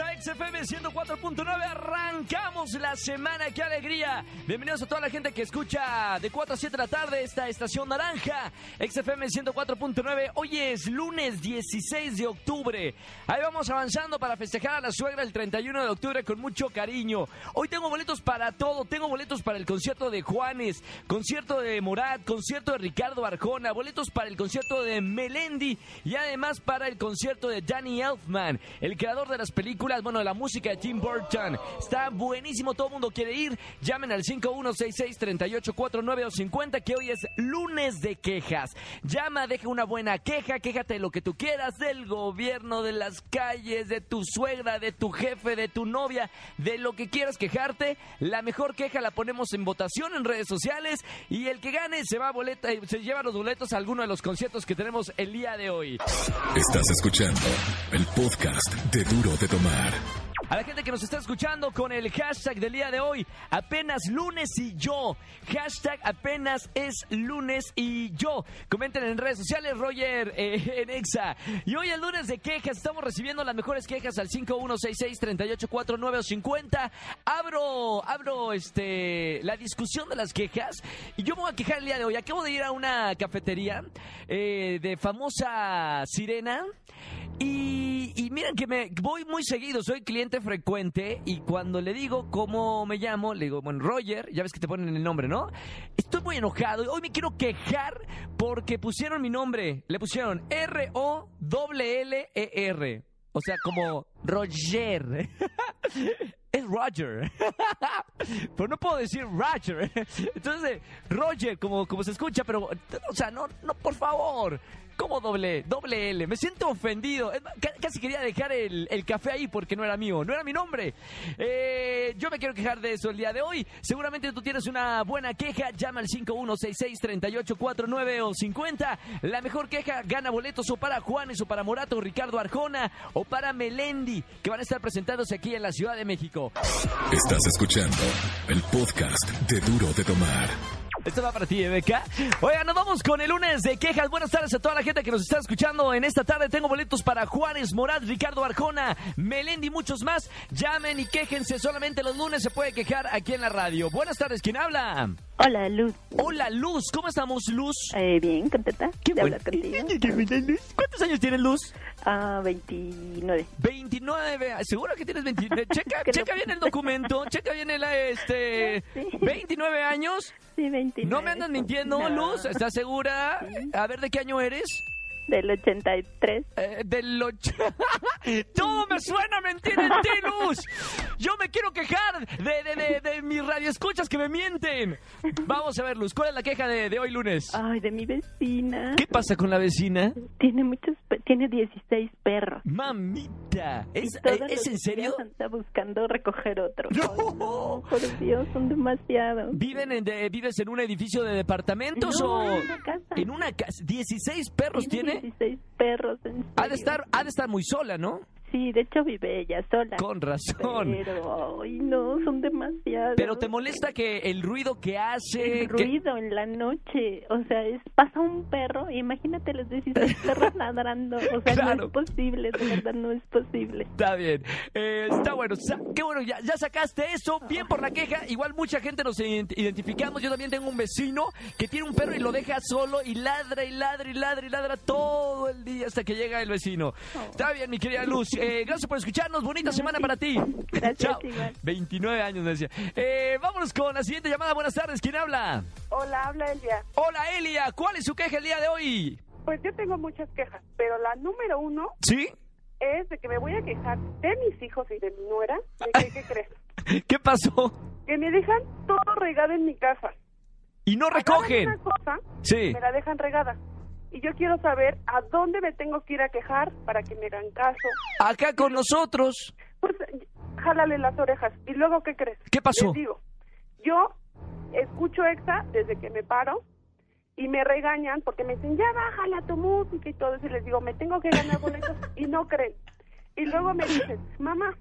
A XFM 104.9. Arrancamos la semana, qué alegría. Bienvenidos a toda la gente que escucha de 4 a 7 de la tarde esta estación naranja. XFM 104.9. Hoy es lunes 16 de octubre. Ahí vamos avanzando para festejar a la suegra el 31 de octubre con mucho cariño. Hoy tengo boletos para todo. Tengo boletos para el concierto de Juanes, concierto de Morat, concierto de Ricardo Arjona, boletos para el concierto de Melendi y además para el concierto de Danny Elfman, el creador de las películas, bueno, de la música de Tim Burton. Está buenísimo, todo el mundo quiere ir. Llamen al 5166-3849 o 50 que hoy es lunes de quejas. Llama, deja una buena queja, quéjate de lo que tú quieras, del gobierno, de las calles, de tu suegra, de tu jefe, de tu novia, de lo que quieras quejarte. La mejor queja la ponemos en votación en redes sociales y el que gane se va a boleta, se lleva los boletos a alguno de los conciertos que tenemos el día de hoy. Estás escuchando el podcast de Duro de Tomar. that. A la gente que nos está escuchando con el hashtag del día de hoy, apenas lunes y yo. Hashtag apenas es lunes y yo. Comenten en redes sociales, Roger eh, en Exa. Y hoy el lunes de quejas, estamos recibiendo las mejores quejas al 5166-3849 o 50. Abro, abro este, la discusión de las quejas y yo me voy a quejar el día de hoy. Acabo de ir a una cafetería eh, de famosa sirena. Y, y miren que me voy muy seguido, soy cliente frecuente y cuando le digo cómo me llamo, le digo, bueno, Roger, ya ves que te ponen el nombre, ¿no? Estoy muy enojado y hoy me quiero quejar porque pusieron mi nombre, le pusieron R-O-L-L-E-R, o sea, como Roger. es Roger. pero no puedo decir Roger. Entonces, Roger, como, como se escucha, pero, o sea, no, no, por favor. ¿Cómo doble, doble L? Me siento ofendido. Casi quería dejar el, el café ahí porque no era mío, no era mi nombre. Eh, yo me quiero quejar de eso el día de hoy. Seguramente tú tienes una buena queja. Llama al 5166-3849 o 50. La mejor queja gana boletos o para Juanes o para Morato, Ricardo Arjona o para Melendi, que van a estar presentándose aquí en la Ciudad de México. Estás escuchando el podcast de Duro de Tomar. Esto va para ti, Beca. Oigan, nos vamos con el lunes de quejas. Buenas tardes a toda la gente que nos está escuchando en esta tarde. Tengo boletos para Juárez, Morat, Ricardo Arjona, Melendi y muchos más. Llamen y quéjense. Solamente los lunes se puede quejar aquí en la radio. Buenas tardes, ¿quién habla? Hola, Luz. Hola, Luz. ¿Cómo estamos, Luz? Eh, bien, contenta Qué de hablar contigo. Qué buena, Luz. ¿Cuántos años tienes, Luz? Ah, 29. 29. ¿Seguro que tienes 29? Checa, Que no. checa bien el documento. Checa bien el, este... Sí. 29 años. Sí, 29. No me andas mintiendo, No, Luz. ¿Estás segura? Sí. A ver, ¿de qué año eres? Del 83. Eh, del och- Todo me suena mentira en ti, Luz. Yo me quiero quejar de, de, de, de mis radioescuchas que me mienten. Vamos a ver, Luz, ¿cuál es la queja de, de hoy lunes? Ay, de mi vecina. ¿Qué pasa con la vecina? Tiene muchos, pe- tiene 16 perros. Mamita, ¿es, Y todos eh, ¿es en serio? días Anda buscando recoger otro. No. Ay, no, por Dios, son demasiados. ¿Viven en de- ¿Vives en un edificio de departamentos No, o...? en una casa. En una casa. ¿16 perros tiene? 16 perros, en Ha de, serio. estar, ha de estar muy sola, ¿no? Sí, de hecho vive ella sola. Con razón. Pero, ay, no, son demasiados. Pero te molesta que el ruido que hace... El que- ruido en la noche, o sea, es pasa un perro, imagínate los 16 perros ladrando, o sea, Claro. no es posible, de verdad no es posible. Está bien, Eh, está bueno, qué bueno, ya, ya sacaste eso, bien por la queja, igual mucha gente nos ident- identificamos, yo también tengo un vecino que tiene un perro y lo deja solo y ladra y ladra y ladra y ladra todo el día hasta que llega el vecino. Está bien, mi querida Luz, Eh, gracias por escucharnos, bonita semana para ti. Gracias, Chao. igual. 29 años me decía. Eh, vámonos con la siguiente llamada, buenas tardes, ¿quién habla? Hola, habla Elia. Hola Elia, ¿cuál es su queja el día de hoy? Pues yo tengo muchas quejas, pero la número uno ¿Sí? es de que me voy a quejar de mis hijos y de mi nuera. ¿De qué, qué crees? ¿Qué pasó? Que me dejan todo regado en mi casa. Y no recogen. una cosa, Sí. me la dejan regada. Y yo quiero saber a dónde me tengo que ir a quejar para que me hagan caso. Acá con nosotros. Pues jálale las orejas. ¿Y luego qué crees? ¿Qué pasó? Les digo, yo escucho EXA desde que me paro y me regañan porque me dicen, ya bájala tu música y todo eso. Y les digo, me tengo que ganar boletos y no creen. Y luego me dicen, mamá,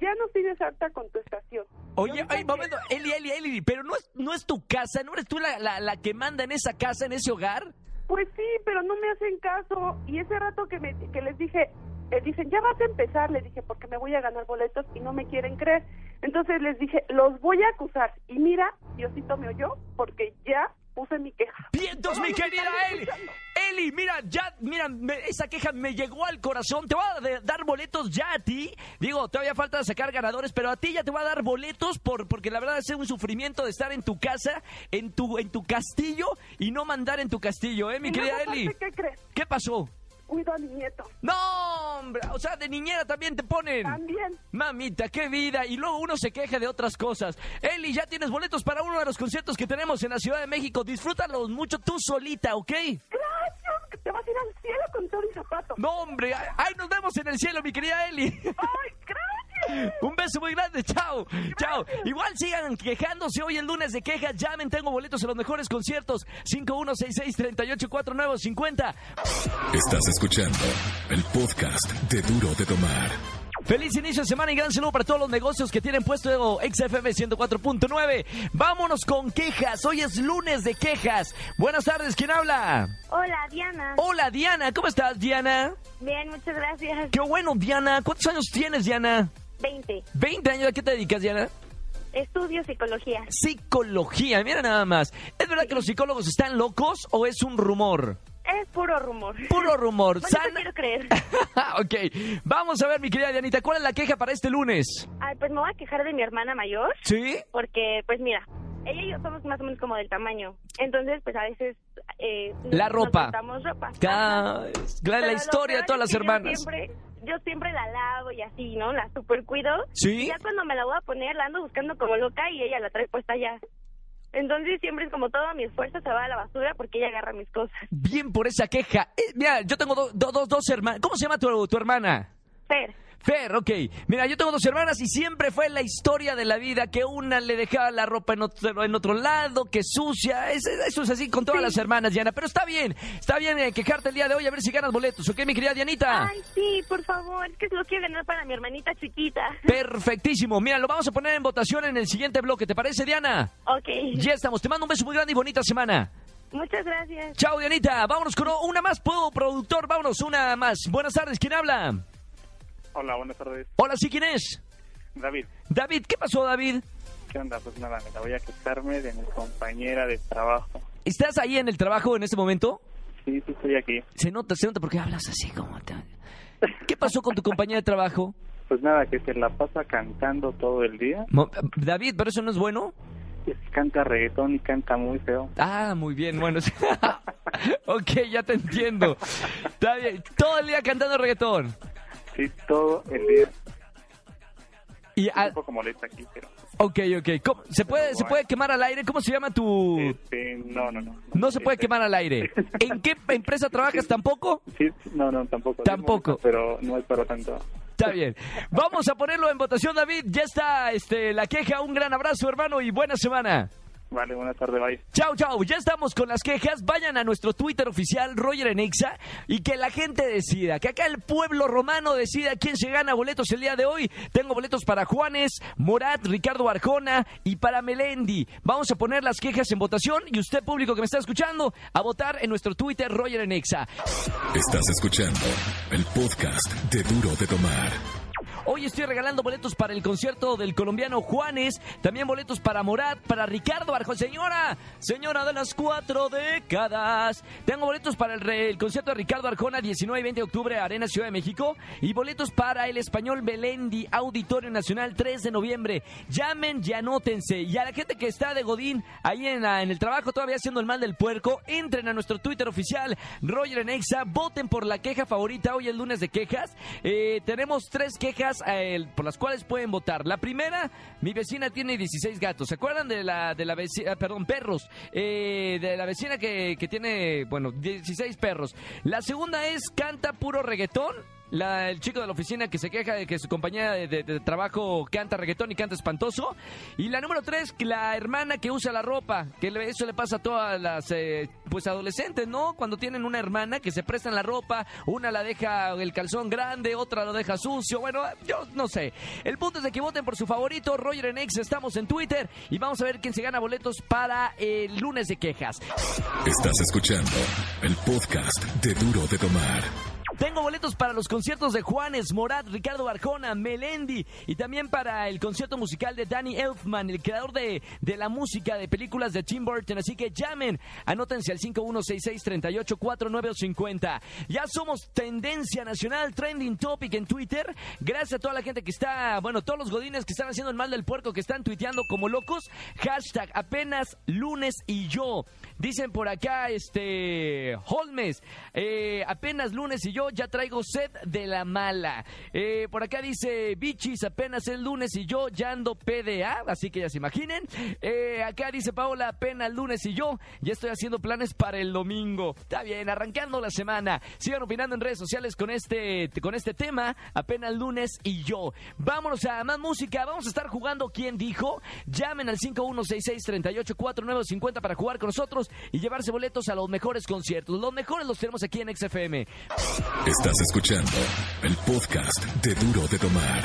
ya no estoy desarta con tu estación. Oye, ay, momento, Eli, Eli, Eli, pero no es, no es tu casa, ¿no eres tú la, la, la que manda en esa casa, en ese hogar? Pues sí, pero no me hacen caso. Y ese rato que, me, que les dije, eh, dicen, ya vas a empezar, les dije, porque me voy a ganar boletos y no me quieren creer. Entonces les dije, los voy a acusar. Y mira, Diosito me oyó porque ya puse mi queja. Vientos, mi querida Eli. escuchando. Eli, mira, ya, mira, me- esa queja me llegó al corazón. Te voy a de- dar boletos ya a ti. Digo, todavía falta sacar ganadores, pero a ti ya te voy a dar boletos por, porque la verdad es un sufrimiento de estar en tu casa, en tu, en tu castillo y no mandar en tu castillo, ¿eh, mi Y querida Eli? ¿Qué crees? ¿Qué pasó? Cuido a mi nieto. No, hombre, o sea, de niñera también te ponen. También. Mamita, qué vida. Y luego uno se queja de otras cosas. Eli, ya tienes boletos para uno de los conciertos que tenemos en la Ciudad de México. Disfrútalos mucho tú solita, ¿ok? Gracias, que te vas a ir al cielo con todo y zapato. No, hombre. Ahí nos vemos en el cielo, mi querida Eli. ¡Ay, gracias! Un beso muy grande. Chao. Chao. Igual sigan quejándose hoy el lunes de quejas. Llamen, tengo boletos en los mejores conciertos. 5166-3849-50. Estás escuchando el podcast de Duro de Tomar. Feliz inicio de semana y gran saludo para todos los negocios que tienen puesto XFM 104.9. Vámonos con quejas. Hoy es lunes de quejas. Buenas tardes, ¿quién habla? Hola, Diana. Hola, Diana. ¿Cómo estás, Diana? Bien, muchas gracias. Qué bueno, Diana. ¿Cuántos años tienes, Diana? 20. 20 años. ¿A qué te dedicas, Diana? Estudio psicología. Psicología. Mira nada más. ¿Es verdad que los psicólogos están locos o es un rumor? Es puro rumor. Puro rumor. Bueno, yo quiero creer. ok. Vamos a ver, mi querida Dianita. ¿Cuál es la queja para este lunes? Ay, pues me voy a quejar de mi hermana mayor, ¿Sí? porque, pues mira, ella y yo somos más o menos como del tamaño. Entonces, pues a veces... Eh, La nos ropa. ropa. La, la historia de todas las hermanas. siempre, yo siempre la lavo y así, ¿no? La super cuido. ¿Sí? Y ya cuando me la voy a poner, la ando buscando como loca y ella la trae puesta ya. Entonces siempre es como todo mi esfuerzo se va a la basura porque ella agarra mis cosas. Bien por esa queja. Eh, mira, yo tengo do- do- dos, dos hermanas. ¿Cómo se llama tu, tu hermana? Fer, Fer, ok. Mira, yo tengo dos hermanas y siempre fue la historia de la vida que una le dejaba la ropa en otro, en otro lado, que sucia. Es- eso es así con todas las hermanas, Diana. Pero está bien, está bien eh, quejarte el día de hoy a ver si ganas boletos, ¿ok, mi querida Dianita? Ay, sí, por favor, es que lo quiero ganar para mi hermanita chiquita. Perfectísimo. Mira, lo vamos a poner en votación en el siguiente bloque. ¿Te parece, Diana? Ok, Ya estamos. Te mando un beso muy grande y bonita semana. muchas gracias. Chao, Dianita. Vámonos con una más. ¿Puedo, productor? Vámonos, una más. Buenas tardes. ¿Quién habla? Hola, buenas tardes. Hola, ¿sí quién es? David, David. ¿Qué pasó, David? ¿qué onda? Pues nada, me la voy a quejarme de mi compañera de trabajo. ¿Estás ahí en el trabajo en este momento? Sí, sí, estoy aquí. Se nota, se nota porque hablas así como... te- ¿Qué pasó con tu compañía de trabajo? Pues nada, que se la pasa cantando todo el día. Mo- David, ¿pero eso no es bueno? Canta reggaetón y canta muy feo. Ah, muy bien, bueno. ok, ya te entiendo. Está bien. Todo el día cantando reggaetón. Sí, todo el día. Y, ah, Un poco molesta aquí, pero... ok, ok. ¿Cómo- ¿Se puede, ¿Se puede quemar al aire? ¿Cómo se llama tu...? Este, no, no, no. No se puede Este, quemar al aire. ¿En qué empresa trabajas tampoco? Sí, no, no, tampoco. Tampoco. Pero no es para tanto. Está bien. Vamos a ponerlo en votación, David. Ya está este, la queja. Un gran abrazo, hermano, y buena semana. Vale, buenas tardes, bye. Chao, chao. Ya estamos con las quejas. Vayan a nuestro Twitter oficial, Roger Enexa, y que la gente decida. Que acá el pueblo romano decida quién se gana boletos el día de hoy. Tengo boletos para Juanes, Morat, Ricardo Arjona y para Melendi. Vamos a poner las quejas en votación y usted, público que me está escuchando, a votar en nuestro Twitter, Roger Enexa. Estás escuchando el podcast de Duro de Tomar. Hoy estoy regalando boletos para el concierto del colombiano Juanes, también boletos para Morat, para Ricardo Arjona. Señora, señora de las cuatro décadas. Tengo boletos para el, el concierto de Ricardo Arjona, 19 y 20 de octubre, Arena Ciudad de México. Y boletos para el español Belendi, Auditorio Nacional, 3 de noviembre. Llamen y anótense. Y a la gente que está de Godín, ahí en, el trabajo, todavía haciendo el mal del puerco, entren a nuestro Twitter oficial, Roger Enexa, voten por la queja favorita. Hoy es lunes de quejas. Eh, tenemos tres quejas por las cuales pueden votar. La primera, mi vecina tiene 16 gatos. ¿Se acuerdan de la, de la vecina, perdón, perros? Eh, de la vecina que, que tiene, bueno, 16 perros. La segunda es canta puro reggaetón. La- el chico de la oficina que se queja de que su compañera de, trabajo canta reggaetón y canta espantoso. Y la número tres, la hermana que usa la ropa, que le- eso le pasa a todas las eh, pues adolescentes, ¿no? Cuando tienen una hermana que se prestan la ropa, una la deja el calzón grande, otra lo deja sucio, bueno, yo no sé. El punto es de que voten por su favorito, Roger en X, estamos en Twitter y vamos a ver quién se gana boletos para el lunes de quejas. Estás escuchando el podcast de Duro de Tomar. Tengo boletos para los conciertos de Juanes, Morat, Ricardo Barjona, Melendi y también para el concierto musical de Danny Elfman, el creador de, de la música de películas de Tim Burton. Así que llamen, anótense al 5166-384950. Ya somos tendencia nacional, trending topic en Twitter. Gracias a toda la gente que está, bueno, todos los godines que están haciendo el mal del puerco, que están tuiteando como locos. Hashtag apenas lunes y yo. Dicen por acá, este, Holmes, eh, apenas lunes y yo ya traigo sed de la mala. Eh, por acá dice, bichis, apenas es lunes y yo ya ando PDA, así que ya se imaginen. Eh, acá dice Paola, apenas lunes y yo ya estoy haciendo planes para el domingo. Está bien, arrancando la semana. Sigan opinando en redes sociales con este, con este tema, apenas lunes y yo. Vámonos a más música, vamos a estar jugando ¿Quién dijo? Llamen al 5166-384950 para jugar con nosotros y llevarse boletos a los mejores conciertos. Los mejores los tenemos aquí en XFM. Estás escuchando el podcast de Duro de Tomar.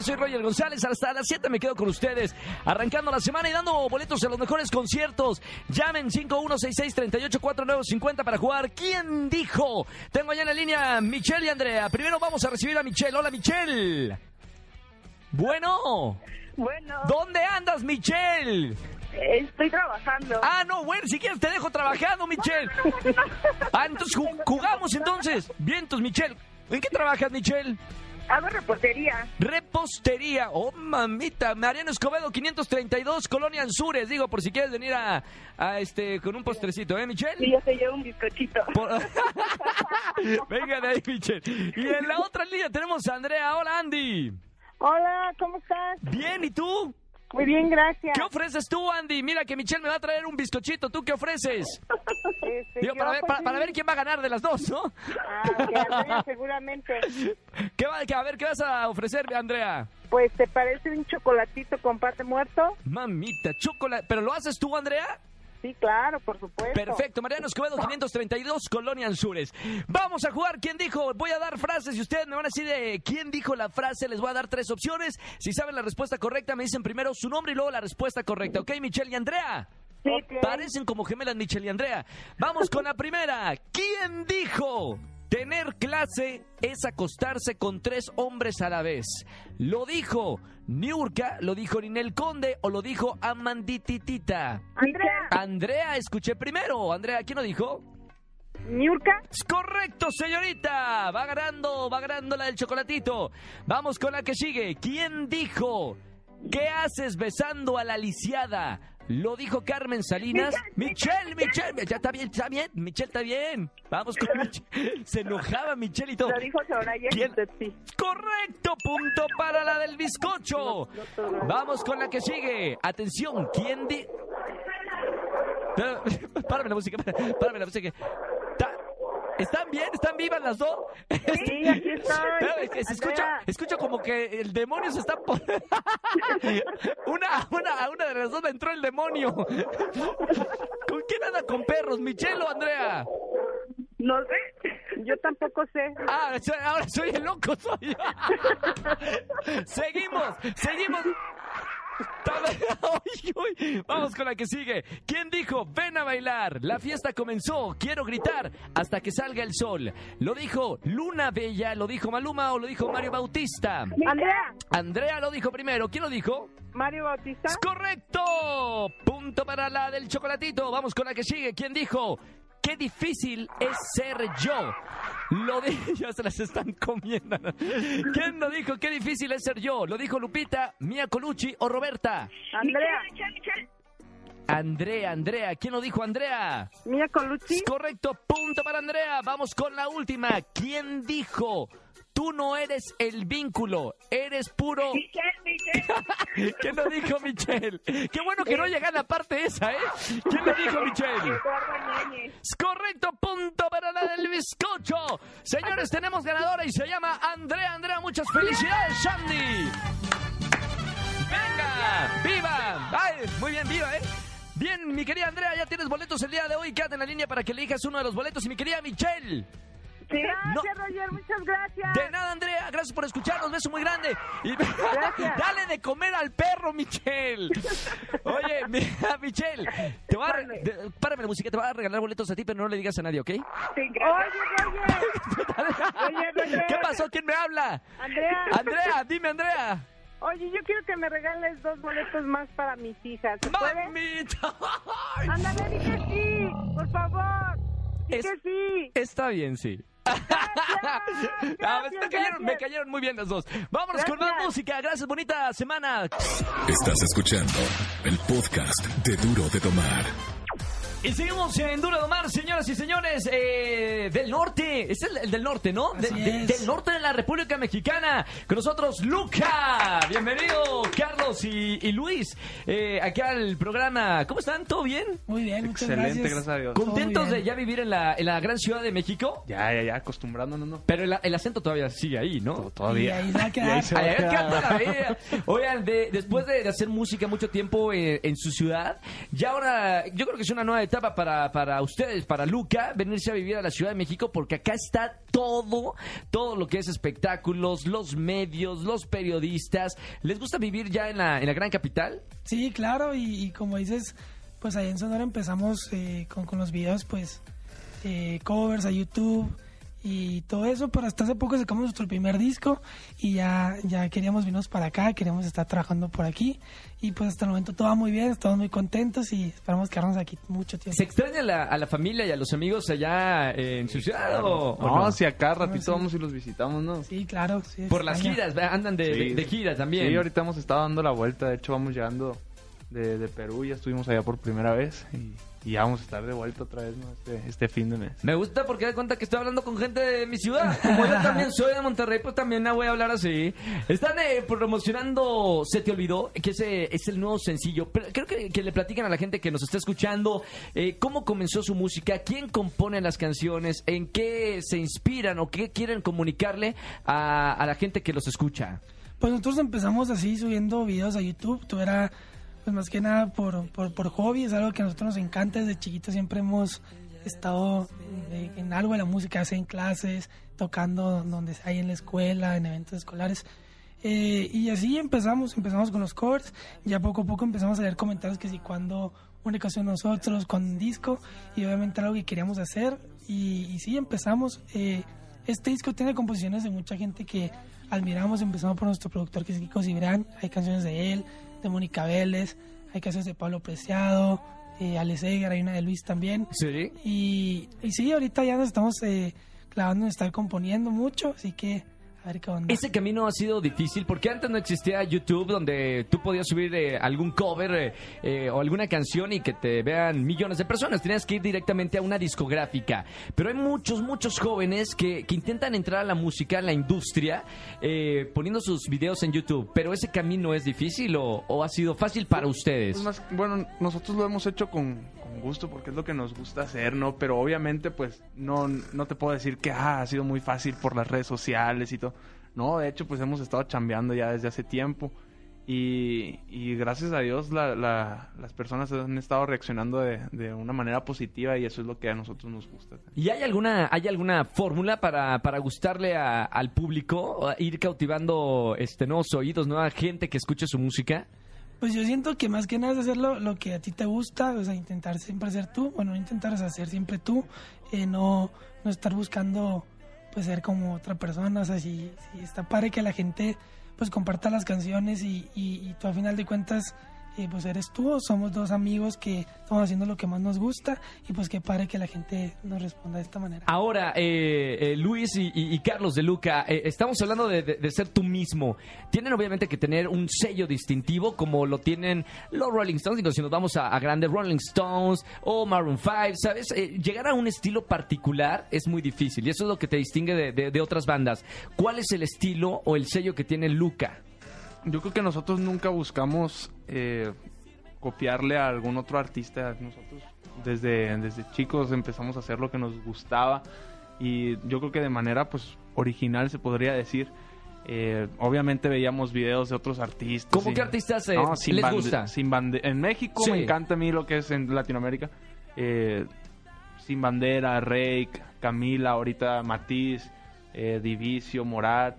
Soy Roger González, hasta las 7 me quedo con ustedes, arrancando la semana y dando boletos a los mejores conciertos. Llamen 5166-384950 para jugar. ¿Quién dijo? Tengo allá en la línea Michelle y Andrea. Primero vamos a recibir a Michelle. Hola Michelle. Bueno, Bueno, ¿dónde andas Michelle? Estoy trabajando. Ah, no, bueno, si quieres te dejo trabajando, Michelle. Ah, entonces ju- jugamos entonces. Bien, entonces, Michelle. ¿En qué trabajas, Michelle? Hago reportería. Repostería. Oh, mamita. Mariano Escobedo, 532, Colonia Anzures. Digo, por si quieres venir a, a este con un postrecito, ¿eh, Michelle? Y yo te llevo un bizcochito. Por- Venga de ahí, Michelle. Y en la otra línea tenemos a Andrea. Hola, Andy. Hola, ¿cómo estás? Bien, ¿y tú? Muy bien, gracias. ¿Qué ofreces tú, Andy? Mira que Michelle me va a traer un bizcochito. ¿Tú qué ofreces? Este, Digo, para ver, pues, para, sí. para ver quién va a ganar de las dos, ¿no? Ah, que Andrea, seguramente. ¿Qué va, que- a ver, ¿qué vas a ofrecer, Andrea? Pues, ¿te parece un chocolatito con parte muerto? Mamita, chocolate. ¿Pero lo haces tú, Andrea? Sí, claro, por supuesto. Perfecto, Mariano Escobedo, 532, Colonia Anzures. Vamos a jugar. ¿Quién dijo? Voy a dar frases y ustedes me van a decir de quién dijo la frase. Les voy a dar tres opciones. Si saben la respuesta correcta, me dicen primero su nombre y luego la respuesta correcta. ¿Ok, Michelle y Andrea? Sí. Parecen como gemelas Michelle y Andrea. Vamos con la primera. ¿Quién dijo? Tener clase es acostarse con tres hombres a la vez. ¿Lo dijo Niurka, lo dijo Ninel Conde o lo dijo Amandititita? Andrea, Andrea, escuché primero. Andrea, ¿quién lo dijo? Niurka, Es correcto, señorita. Va ganando, va ganando la del chocolatito. Vamos con la que sigue. ¿Quién dijo? ¿Qué haces besando a la lisiada? ¿Lo dijo Carmen Salinas? Michelle, Michelle, ya está bien, está bien. Michelle está bien. Vamos con Michelle. Se enojaba Michelle y todo. lo dijo Soraya sí. Correcto, punto para la del bizcocho. Vamos con la que sigue. Atención, ¿quién di... Párame la música, párame la música. ¿Están bien? ¿Están vivas las dos? Sí, aquí estoy. Se escucha, escucha como que el demonio se está... po- una, una, a una de las dos entró el demonio. ¿Con quién anda con perros? ¿Michelle o Andrea? No sé, yo tampoco sé. Ah, ahora soy el loco, soy yo. seguimos, seguimos. Uy, uy. Vamos con la que sigue. ¿Quién dijo, ven a bailar? La fiesta comenzó, quiero gritar hasta que salga el sol. ¿Lo dijo Luna Bella, lo dijo Maluma o lo dijo Mario Bautista? Andrea, Andrea lo dijo primero. ¿Quién lo dijo? Mario Bautista. ¡Es correcto! Punto para la del chocolatito. Vamos con la que sigue. ¿Quién dijo? Qué difícil es ser yo. Lo dijo, ya se las están comiendo. ¿Quién lo dijo? Qué difícil es ser yo. Lo dijo Lupita, Mia Colucci o Roberta. Andrea, Andrea, Andrea. ¿Quién lo dijo? Andrea. Mía Colucci. Correcto. Punto para Andrea. Vamos con la última. ¿Quién dijo? Tú no eres el vínculo, eres puro... ¿Quién lo dijo, Michelle? Qué bueno que no llega la parte esa, ¿eh? ¿Quién lo dijo, Michelle? Correcto, punto para la del bizcocho. Señores, tenemos ganadora y se llama Andrea. Andrea, muchas felicidades, Shandy. ¡Venga! ¡Viva! ¡Ay! Muy bien, viva, ¿eh? Bien, mi querida Andrea, ya tienes boletos el día de hoy. Quédate en la línea para que elijas uno de los boletos. Y mi querida Michelle. Gracias, Roger, muchas gracias. De nada, Andrea. Gracias por escucharnos. Beso muy grande. Y dale de comer al perro, Michelle. Oye, mira, Michelle, te va a de- párame la música, te va a regalar boletos a ti, pero no le digas a nadie, ¿ok? Oye, Roger. Oye, Roger. ¿Qué pasó? ¿Quién me habla? Andrea. Andrea, dime, Andrea. Oye, yo quiero que me regales dos boletos más para mis hijas. ¿Se puede? Mamita. Ándale, di que sí, por favor. Di Es- sí. Está bien, sí. Ah, me, cayeron, me gracias. cayeron muy bien los dos. Vámonos con más música. Gracias, bonita semana. Estás escuchando el podcast de Duro de Tomar. Y seguimos en Duro de Mar, señoras y señores, eh, del norte. Es el, el del norte, ¿no? De- de- del norte de la República Mexicana. Con nosotros, Luca. Bienvenido, Carlos y, y Luis, eh, aquí al programa. ¿Cómo están? ¿Todo bien? Muy bien, muchas Excelente, gracias. gracias a Dios. ¿Contentos de ya vivir en la, en la gran ciudad de México? Ya, ya, ya, acostumbrándonos, ¿no? Pero el, el acento todavía sigue ahí, ¿no? Todavía. Y ahí se va a quedar. Y ahí se va a Ay, quedar. qué maravilla. Oigan, de- después de, de hacer música mucho tiempo eh, en su ciudad, ya ahora yo creo que es una nueva etapa para, para ustedes, para Luca, venirse a vivir a la Ciudad de México, porque acá está todo, todo lo que es espectáculos, los medios, los periodistas. ¿Les gusta vivir ya en la, en la gran capital? Sí, claro, y, como dices, pues ahí en Sonora empezamos eh, con, con los videos, pues, eh, covers a YouTube y todo eso, pero hasta hace poco sacamos nuestro primer disco y ya, ya queríamos venirnos para acá, queríamos estar trabajando por aquí y pues hasta el momento todo va muy bien, estamos muy contentos y esperamos quedarnos aquí mucho tiempo. ¿Se extraña a la, a la familia y a los amigos allá eh, en su ciudad? o- o No, no? si acá ratito sí. vamos y los visitamos, ¿no? Sí, claro. sí, Por las giras, andan de, de- de gira también. Sí, ahorita hemos estado dando la vuelta. De hecho, vamos llegando de, de Perú. Ya estuvimos allá por primera vez. Y, y ya vamos a estar de vuelta otra vez, ¿no? Este, este fin de mes. Me gusta porque da cuenta que estoy hablando con gente de mi ciudad. Como yo también soy de Monterrey, pues también la voy a hablar así. Están eh, promocionando Se Te Olvidó, que ese es el nuevo sencillo. Pero creo que, que le platican a la gente que nos está escuchando eh, cómo comenzó su música, quién compone las canciones, en qué se inspiran o qué quieren comunicarle a, a la gente que los escucha. Pues nosotros empezamos así subiendo videos a YouTube. Todo era, pues más que nada por, por, por hobby. Es algo que a nosotros nos encanta. Desde chiquitos siempre hemos estado eh, en algo de la música, en clases, tocando donde ahí en la escuela, en eventos escolares. Eh, y así empezamos, empezamos con los covers. Ya poco a poco empezamos a leer comentarios que si cuando una canción nosotros, con un disco. Y obviamente algo que queríamos hacer. Y, y sí, empezamos. Eh, este disco tiene composiciones de mucha gente que admiramos, empezando por nuestro productor que es Kiko Cibrán, hay canciones de él, de Mónica Vélez, hay canciones de Pablo Preciado, eh, Ale Segar, hay una de Luis también. Sí. Y, y sí, ahorita ya nos estamos eh, clavando en estar componiendo mucho, así que a ver qué onda. Ese camino ha sido difícil porque antes no existía YouTube donde tú podías subir eh, algún cover eh, eh, o alguna canción y que te vean millones de personas. Tenías que ir directamente a una discográfica. Pero hay muchos, muchos jóvenes que, que intentan entrar a la música, a la industria, eh, poniendo sus videos en YouTube. Pero ese camino es difícil o, o ha sido fácil para ustedes. Pues más- bueno, nosotros lo hemos hecho con, con gusto porque es lo que nos gusta hacer, ¿no? Pero obviamente, pues, no, no te puedo decir que ah, ha sido muy fácil por las redes sociales y todo. No, de hecho, pues hemos estado chambeando ya desde hace tiempo. Y, y gracias a Dios la- la- las personas han estado reaccionando de, de una manera positiva y eso es lo que a nosotros nos gusta. ¿Y hay alguna, hay alguna fórmula para, para gustarle a- al público, ir cautivando este, nuevos oídos, nueva gente que escuche su música? Pues yo siento que más que nada es hacer lo, lo que a ti te gusta, o sea, intentar siempre ser tú, bueno, no intentar hacer siempre tú, eh, no, no estar buscando pues ser como otra persona, o sea, si, si está padre que la gente pues comparta las canciones y, y, y tú a final de cuentas eh, pues eres tú, somos dos amigos que estamos haciendo lo que más nos gusta y pues qué padre que la gente nos responda de esta manera. Ahora, eh, eh, Luis y, Carlos de Luca, eh, estamos hablando de, ser tú mismo. Tienen obviamente que tener un sello distintivo como lo tienen los Rolling Stones. Digo, si nos vamos a, grandes Rolling Stones o Maroon 5, ¿sabes? Eh, llegar a un estilo particular es muy difícil y eso es lo que te distingue de otras bandas. ¿Cuál es el estilo o el sello que tiene Luca? Yo creo que nosotros nunca buscamos eh, copiarle a algún otro artista. Nosotros desde, desde chicos empezamos a hacer lo que nos gustaba y yo creo que de manera pues original se podría decir. Eh, obviamente veíamos videos de otros artistas. ¿Cómo y- qué artistas eh, No, sin les gusta? Sin bande- en México Sí. me encanta a mí lo que es en Latinoamérica. Eh, sin bandera, Rake, Camila, ahorita Matiz, Divicio, Morat.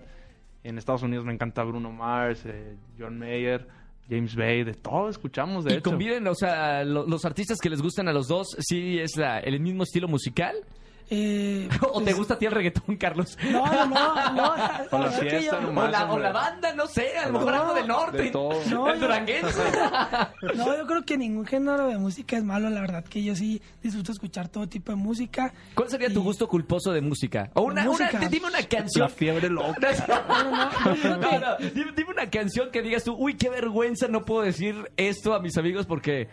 En Estados Unidos me encanta Bruno Mars, eh, John Mayer, James Bay, de todo escuchamos de ¿Y hecho. conviven, o sea, lo- los artistas que les gustan a los dos, sí es la- el mismo estilo musical? Eh, ¿O te pues, gusta a ti el reggaetón, Carlos? No, no, no, no. O la verdad que fiesta yo- nomás. O la, o hombre. la banda, no sé, a lo mejor algo del norte. de todo. No, el yo- duranguense. No, yo creo que ningún género de música es malo, la verdad que yo sí disfruto escuchar todo tipo de música. ¿Cuál sería tu gusto culposo de música? O una, De música. una- dime una canción. La fiebre loca. No, no, dime, dime una canción que digas tú, uy, qué vergüenza, no puedo decir esto a mis amigos porque,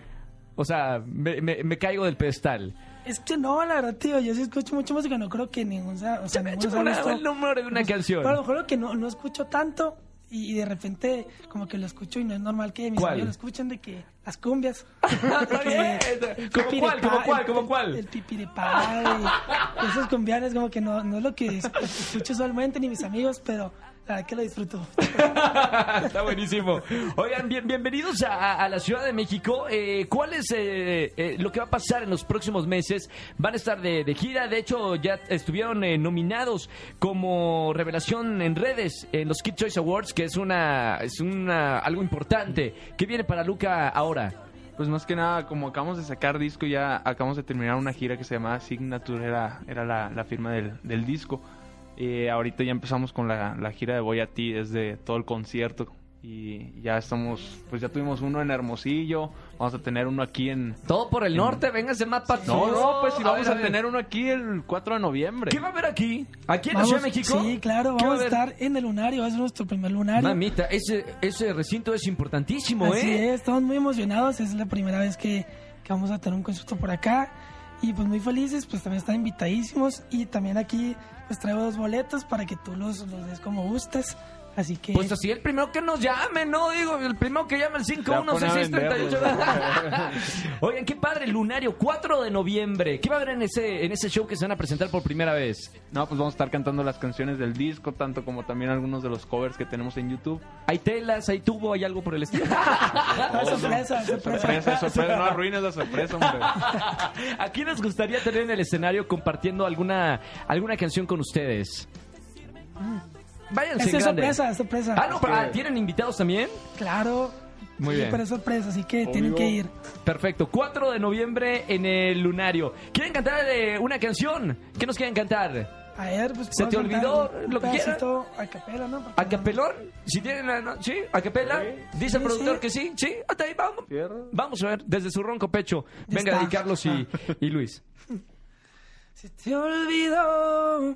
o sea, me, me- me caigo del pedestal. Es que no, la verdad, tío, yo sí escucho mucha música, no creo que ningún sea, o sea, échame sea una- gusto. el número de una canción. Pero a lo mejor lo que no, no escucho tanto y, de repente como que lo escucho y no es normal que mis ¿Cuál? amigos lo escuchen de que las cumbias. El ¿Cómo cuál? ¿Cómo pipiripá, cuál? el- ¿Cómo el- cuál? El pipiripá y esos cumbianes como que no, no es lo que es- escucho usualmente ni mis amigos, pero la verdad que lo disfruto. Está buenísimo. Oigan, bien- bienvenidos a, a- a la Ciudad de México. Eh, ¿Cuál es eh, eh, lo que va a pasar en los próximos meses? Van a estar de, de gira. De hecho, ya estuvieron eh, nominados como revelación en redes en los Kid Choice Awards, que es una es una algo importante. ¿Qué viene para Luca ahora? Pues más que nada, como acabamos de sacar disco, ya acabamos de terminar una gira que se llamaba Signature, era, era la, la firma del, del disco. Eh, ahorita ya empezamos con la, la gira de Voy a ti, desde todo el concierto. Y ya estamos, pues ya tuvimos uno en Hermosillo, vamos a tener uno aquí en... Todo por el norte, véngase más para No, no, pues si vamos ver, a, ver. tener uno aquí el 4 de noviembre. ¿Qué va a haber aquí? ¿Aquí en la Vamos- Ciudad de México? Sí, claro, ¿Qué va vamos a estar en el lunario, va a ser nuestro primer lunario. Mamita, ese, ese recinto es importantísimo, Así ¿eh? es, estamos muy emocionados, es la primera vez que, que vamos a tener un concierto por acá y pues muy felices, pues también están invitadísimos. Y también aquí pues traigo dos boletos para que tú los, los des como gustes, así que... Pues así, el primero que nos llame, ¿no? Digo, el primero que llame al Ya pone a 516638. Oigan, qué padre, Lunario, 4 de noviembre. ¿Qué va a haber en ese, en ese show que se van a presentar por primera vez? No, pues vamos a estar cantando las canciones del disco, tanto como también algunos de los covers que tenemos en YouTube. ¿Hay telas, hay tubo, hay algo por el estilo? Ah, sorpresa, sorpresa. Sorpresa, sorpresa, no arruines la sorpresa, hombre. ¿A quién les gustaría tener en el escenario compartiendo alguna, alguna canción con ustedes? Váyanse en es grande. sorpresa, es sorpresa. Ah, no, pero, ah, ¿tienen invitados también? Claro. Muy Sí, bien. pero es sorpresa, así que tienen que ir. Perfecto, 4 de noviembre en el Lunario. ¿Quieren cantar eh, una canción? ¿Qué nos quieren cantar? A ver, pues ¿Se te olvidó un lo que pedacito a capela, ¿no? ¿A capelón? Si tienen la no- ¿Sí? ¿A capela? Dice el Sí, productor sí. que sí. ¿Sí? Hasta ahí vamos. Vamos a ver, desde su ronco pecho. Venga, y Carlos y, y Luis. Se te olvidó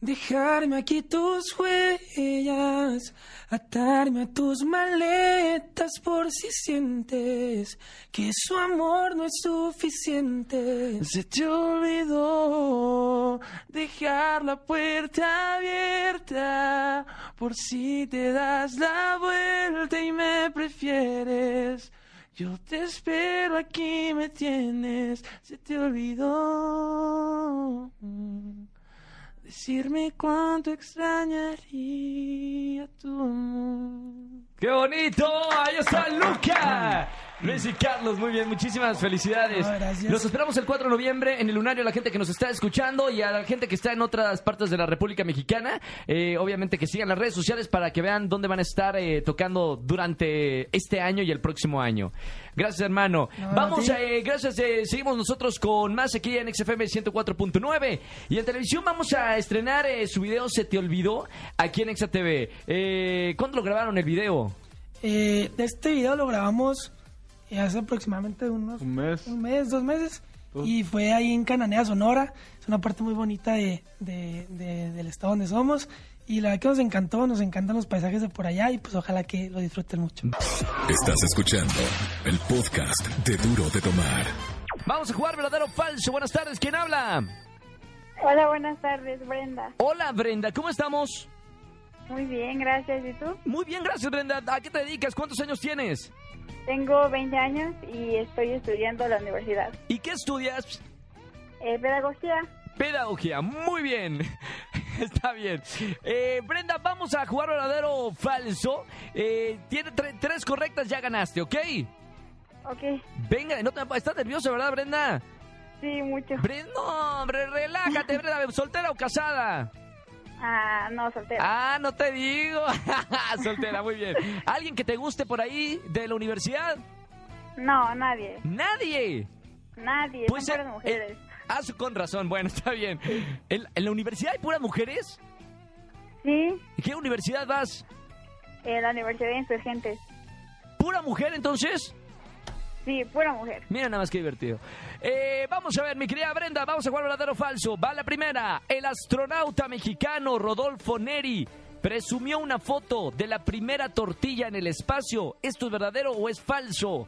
dejarme aquí tus huellas, atarme a tus maletas por si sientes que su amor no es suficiente. Se te olvidó dejar la puerta abierta por si te das la vuelta y me prefieres. Yo te espero aquí me tienes. Se te olvidó decirme cuánto extrañaría tu amor. ¡Qué bonito! ¡Ahí está Luca! Luis y Carlos, muy bien, muchísimas felicidades. Gracias. Los esperamos el 4 de noviembre en el Lunario, a la gente que nos está escuchando y a la gente que está en otras partes de la República Mexicana. Eh, obviamente que sigan las redes sociales para que vean dónde van a estar eh, tocando durante este año y el próximo año. Gracias, hermano. No, Vamos, a eh, gracias. eh, seguimos nosotros con más aquí en XFM 104.9. Y en televisión vamos a estrenar eh, su video Se Te Olvidó aquí en. Eh, ¿Cuándo lo grabaron el video? Eh, este video lo grabamos eh, hace aproximadamente unos Un mes. un mes, dos meses. Y fue ahí en Cananea, Sonora. Es una parte muy bonita de, de- de- del estado donde somos. Y la verdad que nos encantó, nos encantan los paisajes de por allá y pues ojalá que lo disfruten mucho. Estás escuchando el podcast de Duro de Tomar. Vamos a jugar verdadero o falso. Buenas tardes, ¿quién habla? Hola, buenas tardes, Brenda. Hola, Brenda, ¿cómo estamos? Muy bien, gracias. ¿Y tú? Muy bien, gracias, Brenda. ¿A qué te dedicas? ¿Cuántos años tienes? Tengo 20 años y estoy estudiando en la universidad. ¿Y qué estudias? Eh, pedagogía. Pedagogía, muy bien. Está bien. Eh, Brenda, vamos a jugar verdadero o falso. Eh, tiene tre- tres correctas, ya ganaste, ¿ok? Ok. Venga, no te, estás nerviosa, ¿verdad, Brenda? Sí, mucho. Brenda, no, hombre, relájate, Brenda. ¿Soltera o casada? Ah, no, soltera. Ah, no te digo. Soltera, muy bien. ¿Alguien que te guste por ahí de la universidad? No, nadie. Nadie. Nadie. Pues, Son eh, puras mujeres. eh, ah, su- con razón. Bueno, está bien. ¿En, en la universidad hay puras mujeres? Sí, ¿En qué universidad vas? en la Universidad de Insurgentes. ¿Pura mujer entonces? Sí, pura mujer. Mira nada más que divertido. Eh, vamos a ver, mi querida Brenda, vamos a jugar verdadero o falso. Va la primera. El astronauta mexicano Rodolfo Neri presumió una foto de la primera tortilla en el espacio. ¿Esto es verdadero o es falso?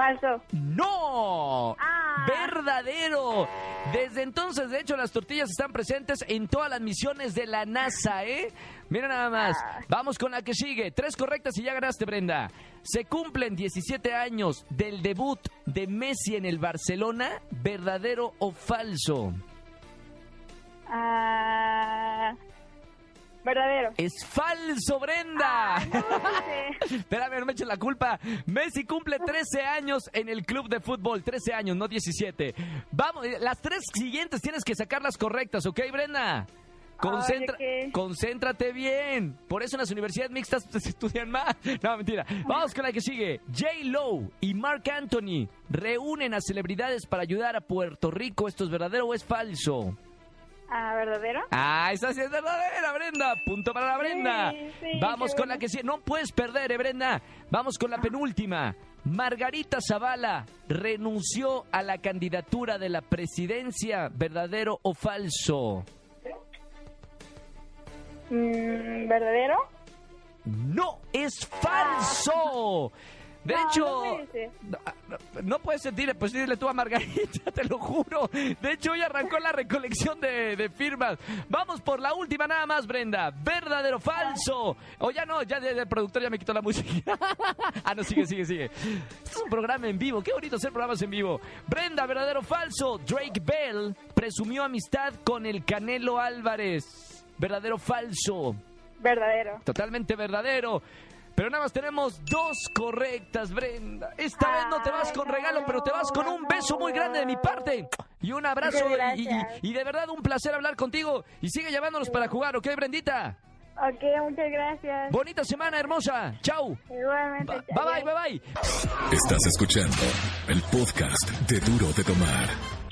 Falso. ¡No! Ah. ¡Verdadero! Desde entonces, de hecho, las tortillas están presentes en todas las misiones de la NASA, ¿eh? Mira nada más. Ah. Vamos con la que sigue. Tres correctas y ya ganaste, Brenda. Se cumplen 17 años del debut de Messi en el Barcelona. ¿Verdadero o falso? Ah, verdadero. Es falso, Brenda. Ah, no. Espérame, no me eches la culpa. Messi cumple 13 años en el club de fútbol. 13 años, no 17. Vamos, eh, las tres siguientes tienes que sacar las correctas, ¿ok, Brenda? Concentra- Ay. Concéntrate bien. Por eso en las universidades mixtas se estudian más. No, mentira. Vamos con la que sigue. J. Lowe y Mark Anthony reúnen a celebridades para ayudar a Puerto Rico. ¿Esto es verdadero o es falso? Ah, verdadero. Ah, esa sí es verdadera, Brenda. Punto para la Brenda. Sí, sí, Vamos con bueno. la que sí. No puedes perder, eh, Brenda. Vamos con la penúltima. Margarita Zavala renunció a la candidatura de la presidencia. ¿Verdadero o falso? Mm, verdadero. No, es falso. De No, hecho, no puede ser. no, puedes sentir, pues dile tú a Margarita, te lo juro. De hecho, hoy arrancó la recolección de, de firmas. Vamos por la última nada más, Brenda. ¿Verdadero o falso? O ya no, ya el productor ya me quitó la música. ah, no, sigue, sigue, sigue. Esto es un programa en vivo. Qué bonito hacer programas en vivo. Brenda, ¿verdadero o falso? Drake Bell presumió amistad con el Canelo Álvarez. ¿Verdadero o falso? Verdadero. Totalmente verdadero. Pero nada más tenemos dos correctas, Brenda. Esta vez no te vas con regalo, pero te vas con un beso muy grande de mi parte. Y un abrazo. Y, y- gracias. y de verdad un placer hablar contigo. Y sigue llamándonos para jugar, ¿ok, Brendita? Ok, muchas gracias. Bonita semana, hermosa. Chau. Igualmente. Ba- Bye, bye, bye, bye. Estás escuchando el podcast de Duro de Tomar.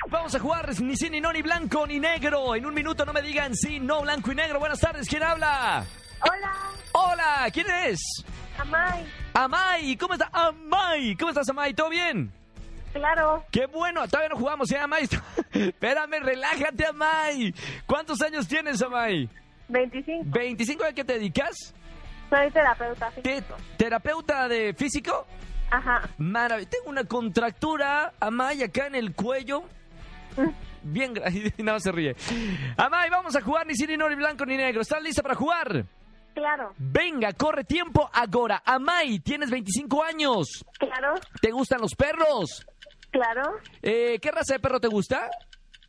Vamos a jugar ni sí, ni no, ni blanco, ni negro. En un minuto no me digan sí, no, blanco y negro. Buenas tardes, ¿quién habla? Hola, Hola, ¿quién es? Amay. Amay, ¿cómo estás? Amay, ¿cómo estás, Amay? ¿Todo bien? Claro, Qué bueno, todavía no jugamos, ¿eh, Amay? Espérame, relájate, Amay. ¿Cuántos años tienes, Amay? 25. ¿25 a qué te dedicas? Soy terapeuta ¿Te- físico. ¿Terapeuta de físico? Ajá. Maravilloso. Tengo una contractura, Amay, acá en el cuello. Bien, gra- y nada más se ríe. Amay, vamos a jugar ni sí, ni no, ni blanco, ni negro. ¿Estás lista para jugar? Claro, Venga, corre tiempo ahora. Amay, tienes 25 años. claro, ¿Te gustan los perros? claro. Eh, ¿Qué raza de perro te gusta?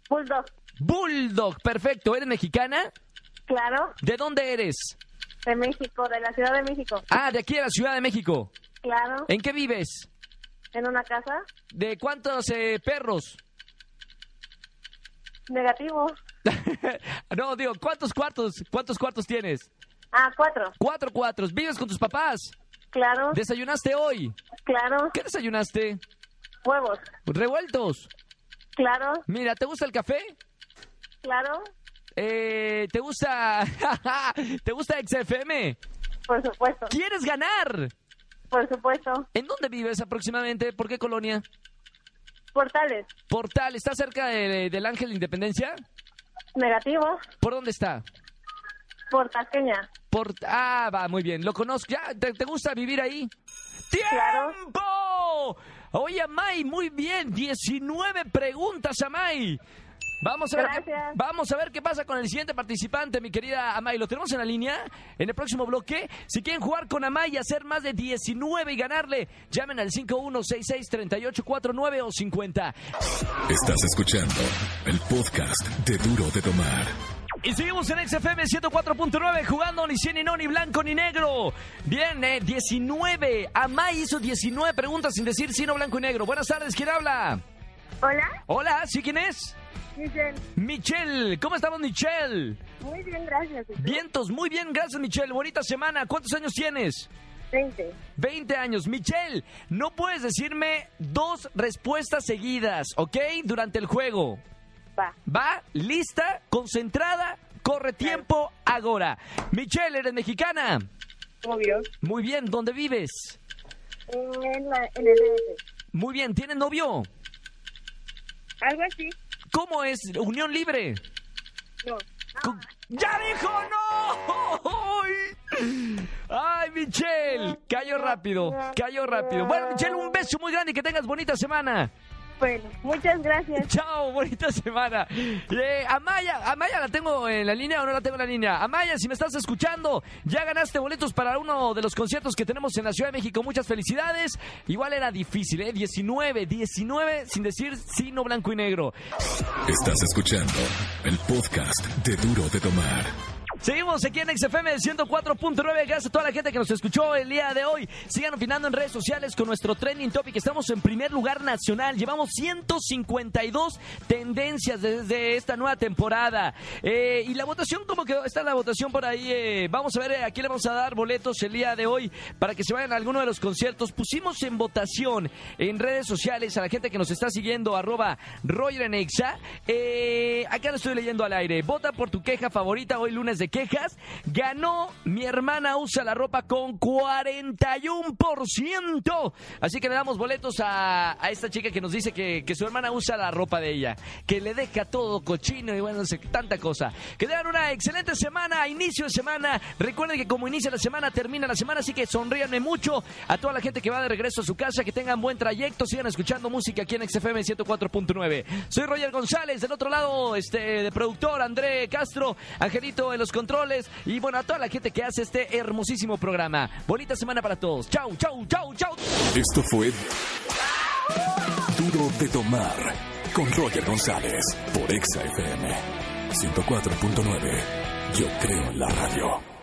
Bulldog, Bulldog, perfecto. ¿Eres mexicana? claro. ¿De dónde eres? De México, de la Ciudad de México. Ah, de aquí de la Ciudad de México. Claro. ¿En qué vives? En una casa. ¿De cuántos eh, perros? Negativo. no, digo, ¿cuántos cuartos? ¿Cuántos cuartos tienes? Ah, cuatro. Cuatro cuartos. ¿Vives con tus papás? Claro, ¿Desayunaste hoy? claro. ¿Qué desayunaste? Huevos. ¿Revueltos? Claro, Mira, ¿te gusta el café? claro. Eh, ¿Te gusta... ¿Te gusta XFM? Por supuesto. ¿Quieres ganar? Por supuesto. ¿En dónde vives aproximadamente? ¿Por qué colonia? Portales. Portal, ¿está cerca de- del Ángel de Independencia? Negativo. ¿Por dónde está? Por Tasqueña. Por... Ah, va, muy bien. ¿Lo conozco? ¿Ya? ¿Te, te gusta vivir ahí? Claro. ¡Tiempo! Oye, Amay, muy bien. 19 preguntas, Amay. Vamos a, ver qué, vamos a ver qué pasa con el siguiente participante, mi querida Amay. Lo tenemos en la línea en el próximo bloque. Si quieren jugar con Amay y hacer más de 19 y ganarle, llamen al 5166-3849 o 50. Estás escuchando el podcast de Duro de Tomar. Y seguimos en XFM 104.9 jugando ni 100 ni no, ni blanco ni negro. Bien, eh, 19. Amay hizo 19 preguntas sin decir sí, no, blanco y negro. Buenas tardes, ¿quién habla? Hola, Hola, ¿sí quién es? Michelle. Michelle, ¿cómo estamos, Michelle? Muy bien, gracias. Vientos, muy bien, gracias, Michelle. Bonita semana. ¿Cuántos años tienes? 20. 20 años. Michelle, no puedes decirme dos respuestas seguidas, ¿ok? Durante el juego. Va. ¿Va? ¿Lista? ¿Concentrada? Corre tiempo, ahora. Michelle, ¿eres mexicana? Obvio. Muy bien, ¿dónde vives? En, la, en el DF. Muy bien, ¿tienes novio? Algo así. ¿Cómo es? ¿Unión libre? No. ¡Ya dijo no! ¡Ay! ¡Ay, Michelle! Cayó rápido, cayó rápido. Bueno, Michelle, un beso muy grande y que tengas bonita semana. Bueno, muchas gracias. Chao, bonita semana. Eh, Amaya, Amaya la tengo en la línea o no la tengo en la línea. Amaya, si me estás escuchando, ya ganaste boletos para uno de los conciertos que tenemos en la Ciudad de México. Muchas felicidades. Igual era difícil, ¿eh? 19, 19 sin decir sí, no blanco y negro. Estás escuchando el podcast de Duro de Tomar. Seguimos aquí en XFM 104.9. Gracias a toda la gente que nos escuchó el día de hoy. Sigan opinando en redes sociales con nuestro trending topic. Estamos en primer lugar nacional. Llevamos 152 tendencias desde esta nueva temporada. Eh, y la votación, ¿cómo quedó? Está la votación por ahí. eh, vamos a ver eh, a quién le vamos a dar boletos el día de hoy para que se vayan a alguno de los conciertos. Pusimos en votación en redes sociales a la gente que nos está siguiendo, arroba Roger en acá lo estoy leyendo al aire. Vota por tu queja favorita hoy lunes de quejas. Ganó mi hermana usa la ropa con 41%. Así que le damos boletos a, a esta chica que nos dice que, que su hermana usa la ropa de ella. Que le deja todo cochino y bueno, no sé, tanta cosa. Que tengan una excelente semana, inicio de semana. Recuerden que como inicia la semana, termina la semana. Así que sonríanme mucho a toda la gente que va de regreso a su casa. Que tengan buen trayecto. Sigan escuchando música aquí en XFM 104.9. Soy Roger González. Del otro lado, este, de productor, André Castro, Angelito en los controles. Y bueno, a toda la gente que hace este hermosísimo programa. Bonita semana para todos. Chau, chau, chau, chau. Esto fue Duro de Tomar con Roger González por Exa FM 104.9. Yo creo en la radio.